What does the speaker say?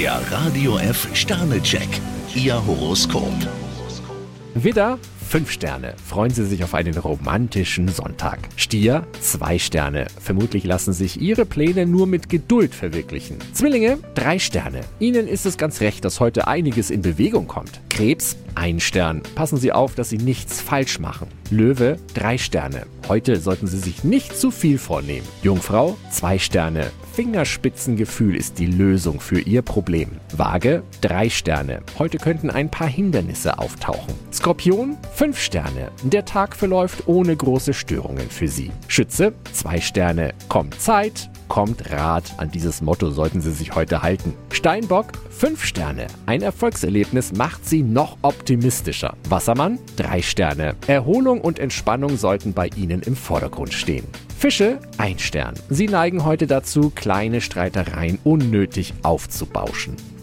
Der Radio F Sternecheck. Ihr Horoskop. Widder, 5 Sterne. Freuen Sie sich auf einen romantischen Sonntag. Stier, 2 Sterne. Vermutlich lassen sich Ihre Pläne nur mit Geduld verwirklichen. Zwillinge, 3 Sterne. Ihnen ist es ganz recht, dass heute einiges in Bewegung kommt. Krebs, 1 Stern. Passen Sie auf, dass Sie nichts falsch machen. Löwe, 3 Sterne. Heute sollten Sie sich nicht zu viel vornehmen. Jungfrau, 2 Sterne. Fingerspitzengefühl ist die Lösung für Ihr Problem. Waage, 3 Sterne. Heute könnten ein paar Hindernisse auftauchen. Skorpion, 5 Sterne. Der Tag verläuft ohne große Störungen für Sie. Schütze, 2 Sterne. Kommt Zeit, kommt Rat. An dieses Motto sollten Sie sich heute halten. Steinbock, 5 Sterne. Ein Erfolgserlebnis macht Sie noch optimistischer. Wassermann, 3 Sterne. Erholung und Entspannung sollten bei Ihnen im Vordergrund stehen. Fische, 1 Stern. Sie neigen heute dazu, kleine Streitereien unnötig aufzubauschen.